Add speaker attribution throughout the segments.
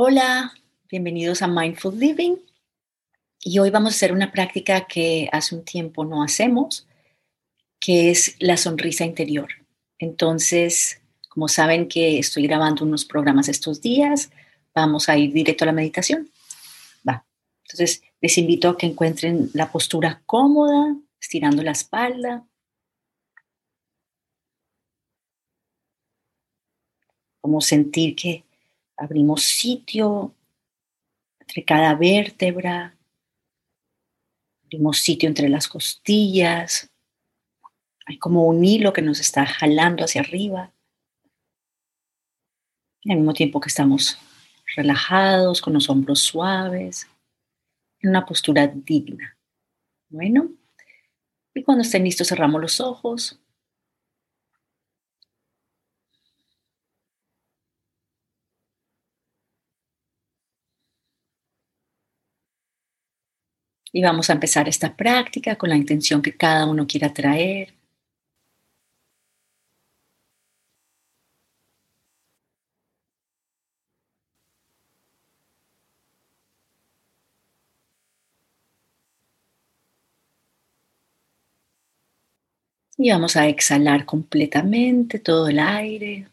Speaker 1: Hola, bienvenidos a Mindful Living. Y hoy vamos a hacer una práctica que hace un tiempo no hacemos, que es la sonrisa interior. Entonces, como saben que estoy grabando unos programas estos días, vamos a ir directo a la meditación. Va. Entonces, les invito a que encuentren la postura cómoda, estirando la espalda. Como sentir que abrimos sitio entre cada vértebra, abrimos sitio entre las costillas, hay como un hilo que nos está jalando hacia arriba. Al mismo tiempo que estamos relajados, con los hombros suaves, en una postura digna. Bueno, y cuando estén listos cerramos los ojos Y vamos a empezar esta práctica con la intención que cada uno quiera traer. Y vamos a exhalar completamente todo el aire.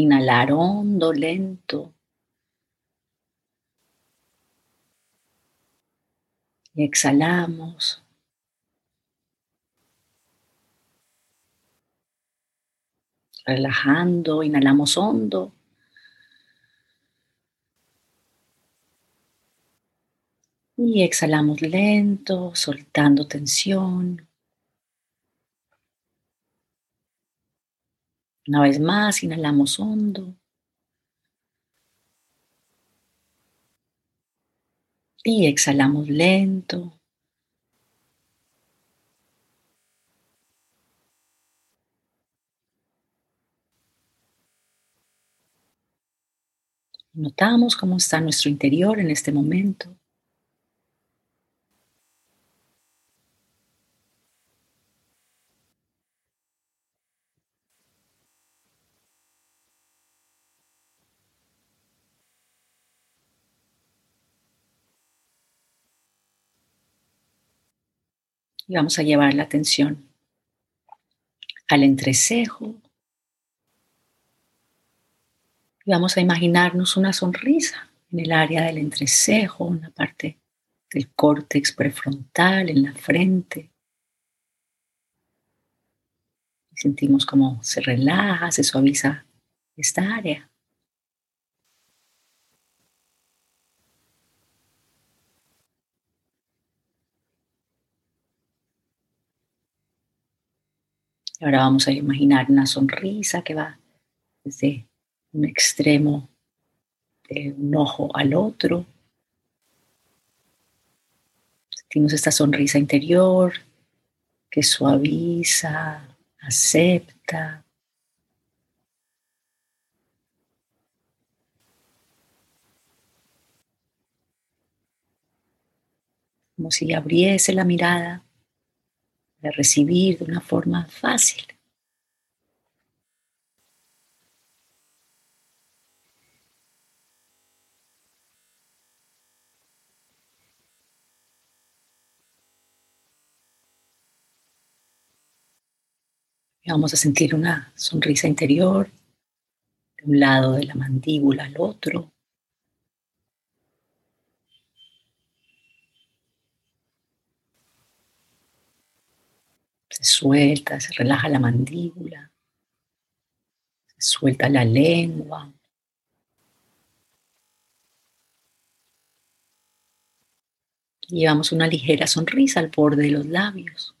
Speaker 1: Inhalar hondo, lento. Y exhalamos. Relajando, inhalamos hondo. Y exhalamos lento, soltando tensión. Una vez más, inhalamos hondo. Y exhalamos lento. Notamos cómo está nuestro interior en este momento. Y vamos a llevar la atención al entrecejo. Y vamos a imaginarnos una sonrisa en el área del entrecejo, una parte del córtex prefrontal, en la frente. Sentimos cómo se relaja, se suaviza esta área. Ahora vamos a imaginar una sonrisa que va desde un extremo de un ojo al otro. Sentimos esta sonrisa interior que suaviza, acepta. Como si abriese la mirada de recibir de una forma fácil. Vamos a sentir una sonrisa interior de un lado de la mandíbula al otro. Se suelta, se relaja la mandíbula, se suelta la lengua. Llevamos una ligera sonrisa al borde de los labios.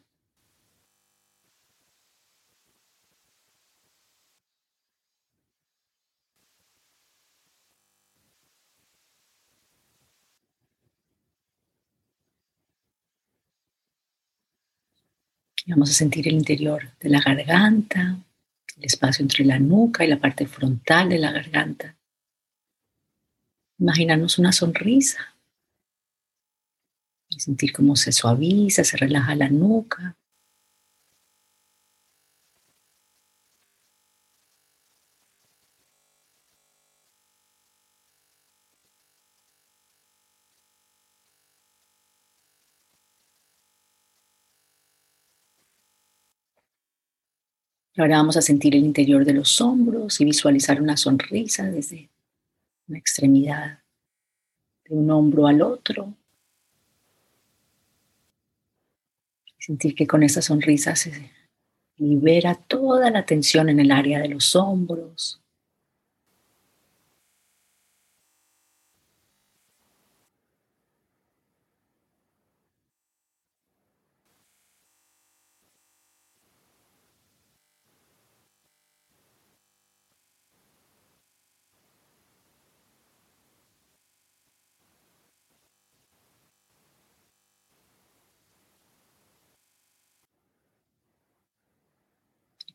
Speaker 1: Vamos a sentir el interior de la garganta, el espacio entre la nuca y la parte frontal de la garganta. Imaginarnos una sonrisa y sentir cómo se suaviza, se relaja la nuca. Ahora vamos a sentir el interior de los hombros y visualizar una sonrisa desde una extremidad de un hombro al otro. Sentir que con esa sonrisa se libera toda la tensión en el área de los hombros.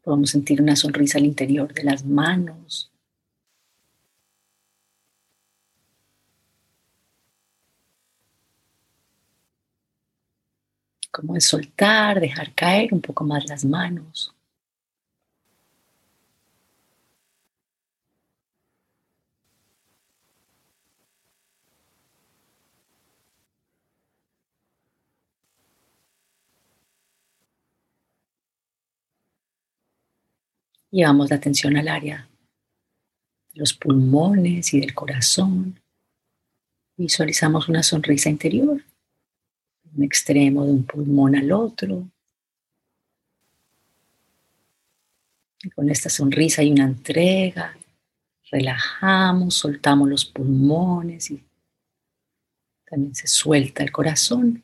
Speaker 1: Podemos sentir una sonrisa al interior de las manos. Como es soltar, dejar caer un poco más las manos. Llevamos la atención al área de los pulmones y del corazón. Visualizamos una sonrisa interior, un extremo de un pulmón al otro. Con esta sonrisa hay una entrega. Relajamos, soltamos los pulmones y también se suelta el corazón.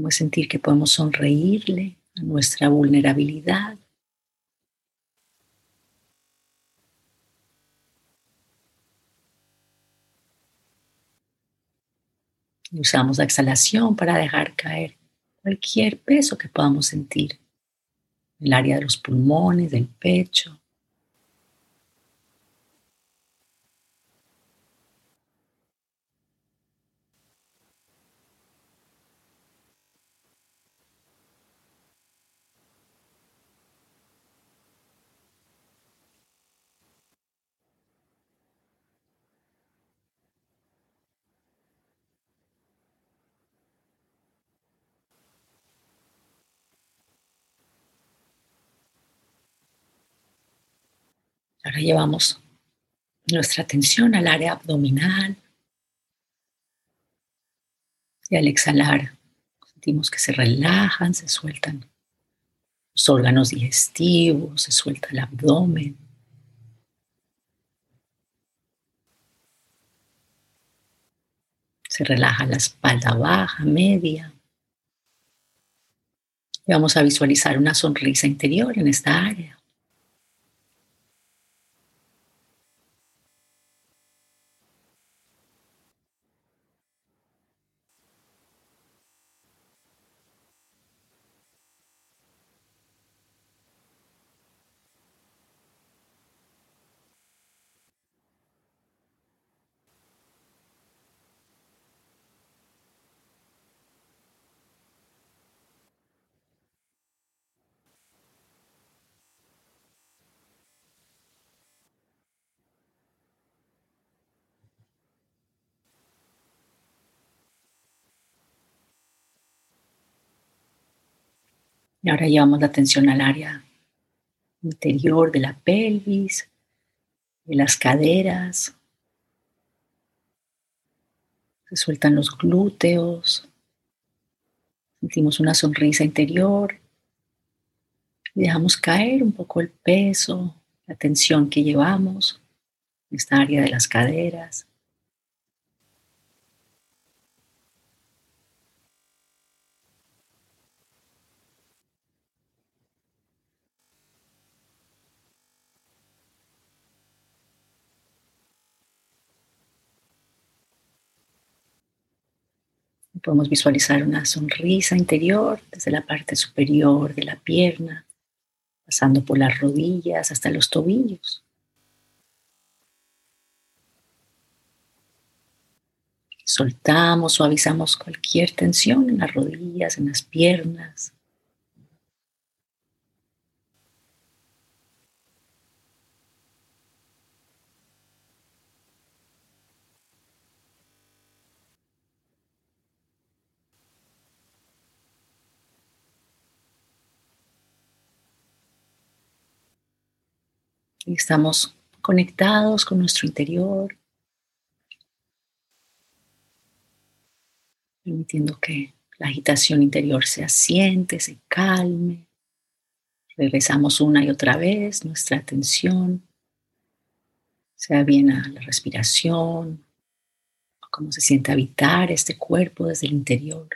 Speaker 1: Como sentir que podemos sonreírle a nuestra vulnerabilidad. usamos la exhalación para dejar caer cualquier peso que podamos sentir en el área de los pulmones, del pecho. Ahora llevamos nuestra atención al área abdominal. Y al exhalar, sentimos que se relajan, se sueltan los órganos digestivos, se suelta el abdomen. Se relaja la espalda baja, media. Y vamos a visualizar una sonrisa interior en esta área. Y ahora llevamos la atención al área interior de la pelvis, de las caderas. Se sueltan los glúteos. Sentimos una sonrisa interior. Y dejamos caer un poco el peso, la tensión que llevamos en esta área de las caderas. Podemos visualizar una sonrisa interior desde la parte superior de la pierna, pasando por las rodillas hasta los tobillos. Soltamos, suavizamos cualquier tensión en las rodillas, en las piernas. Estamos conectados con nuestro interior, permitiendo que la agitación interior se asiente, se calme. Regresamos una y otra vez nuestra atención, sea bien a la respiración, o cómo se siente habitar este cuerpo desde el interior.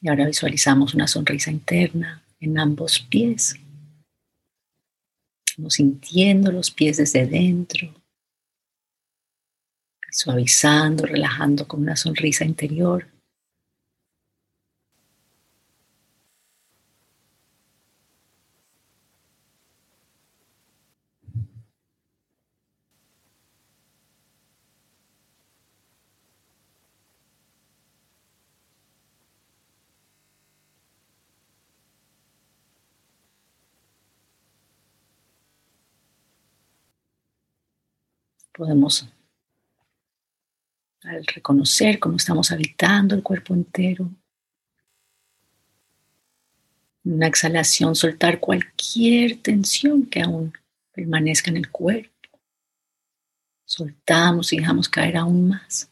Speaker 1: Y ahora visualizamos una sonrisa interna en ambos pies. Estamos sintiendo los pies desde dentro, suavizando, relajando con una sonrisa interior. Podemos, al reconocer cómo estamos habitando el cuerpo entero, una exhalación, soltar cualquier tensión que aún permanezca en el cuerpo. Soltamos y dejamos caer aún más.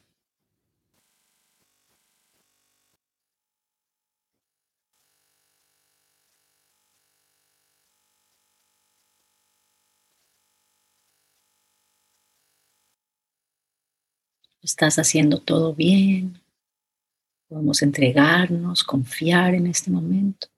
Speaker 1: Estás haciendo todo bien. Podemos entregarnos, confiar en este momento.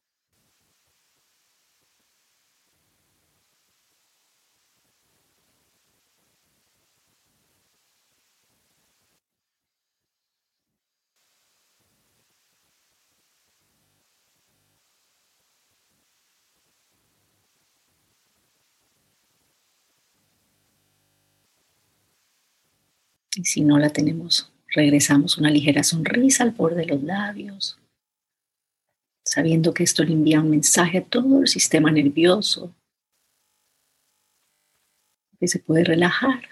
Speaker 1: Y si no la tenemos, regresamos una ligera sonrisa al borde de los labios, sabiendo que esto le envía un mensaje a todo el sistema nervioso, que se puede relajar.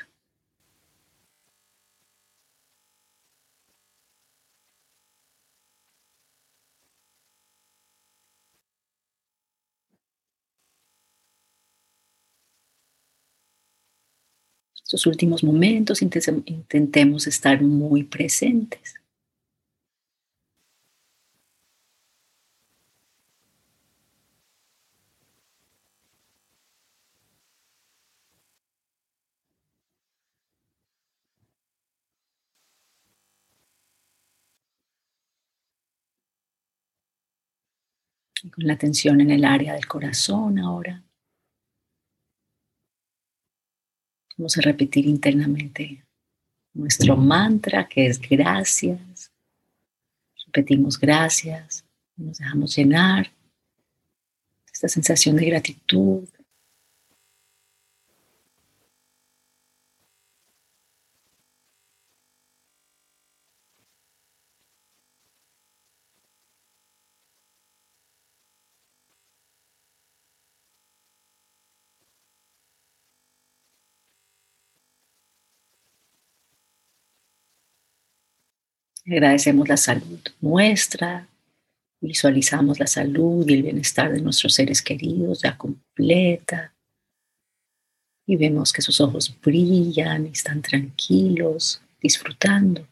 Speaker 1: Estos últimos momentos intentemos estar muy presentes. con la atención en el área del corazón ahora. Vamos a repetir internamente nuestro mantra que es gracias. Repetimos gracias, nos dejamos llenar esta sensación de gratitud, Agradecemos la salud nuestra, visualizamos la salud y el bienestar de nuestros seres queridos ya completa. Y vemos que sus ojos brillan, están tranquilos, disfrutando.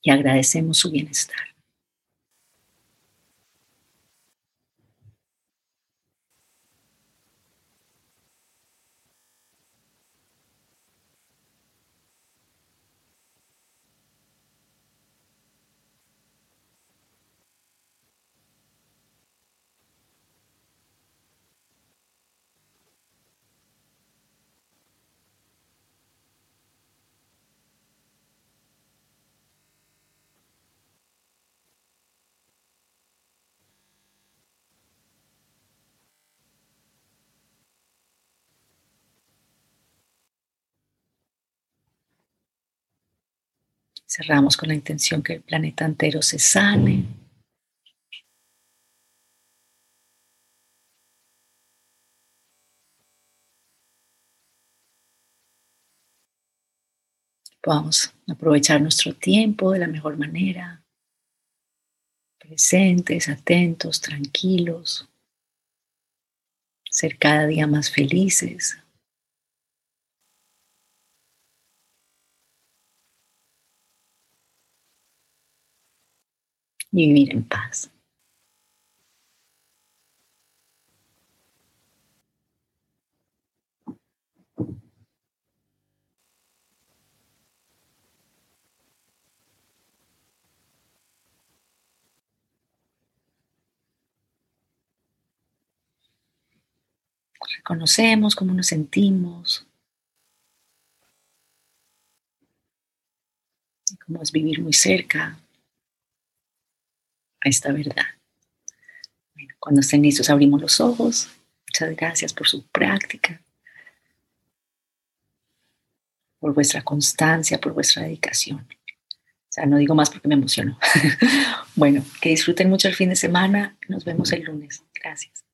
Speaker 1: Y agradecemos su bienestar. Cerramos con la intención que el planeta entero se sane. Podamos aprovechar nuestro tiempo de la mejor manera, presentes, atentos, tranquilos, ser cada día más felices. Y vivir en paz. Reconocemos cómo nos sentimos, cómo es vivir muy cerca esta verdad. Bueno, cuando estén listos abrimos los ojos. Muchas gracias por su práctica, por vuestra constancia, por vuestra dedicación. O sea, no digo más porque me emociono. bueno, que disfruten mucho el fin de semana. Nos vemos el lunes. Gracias.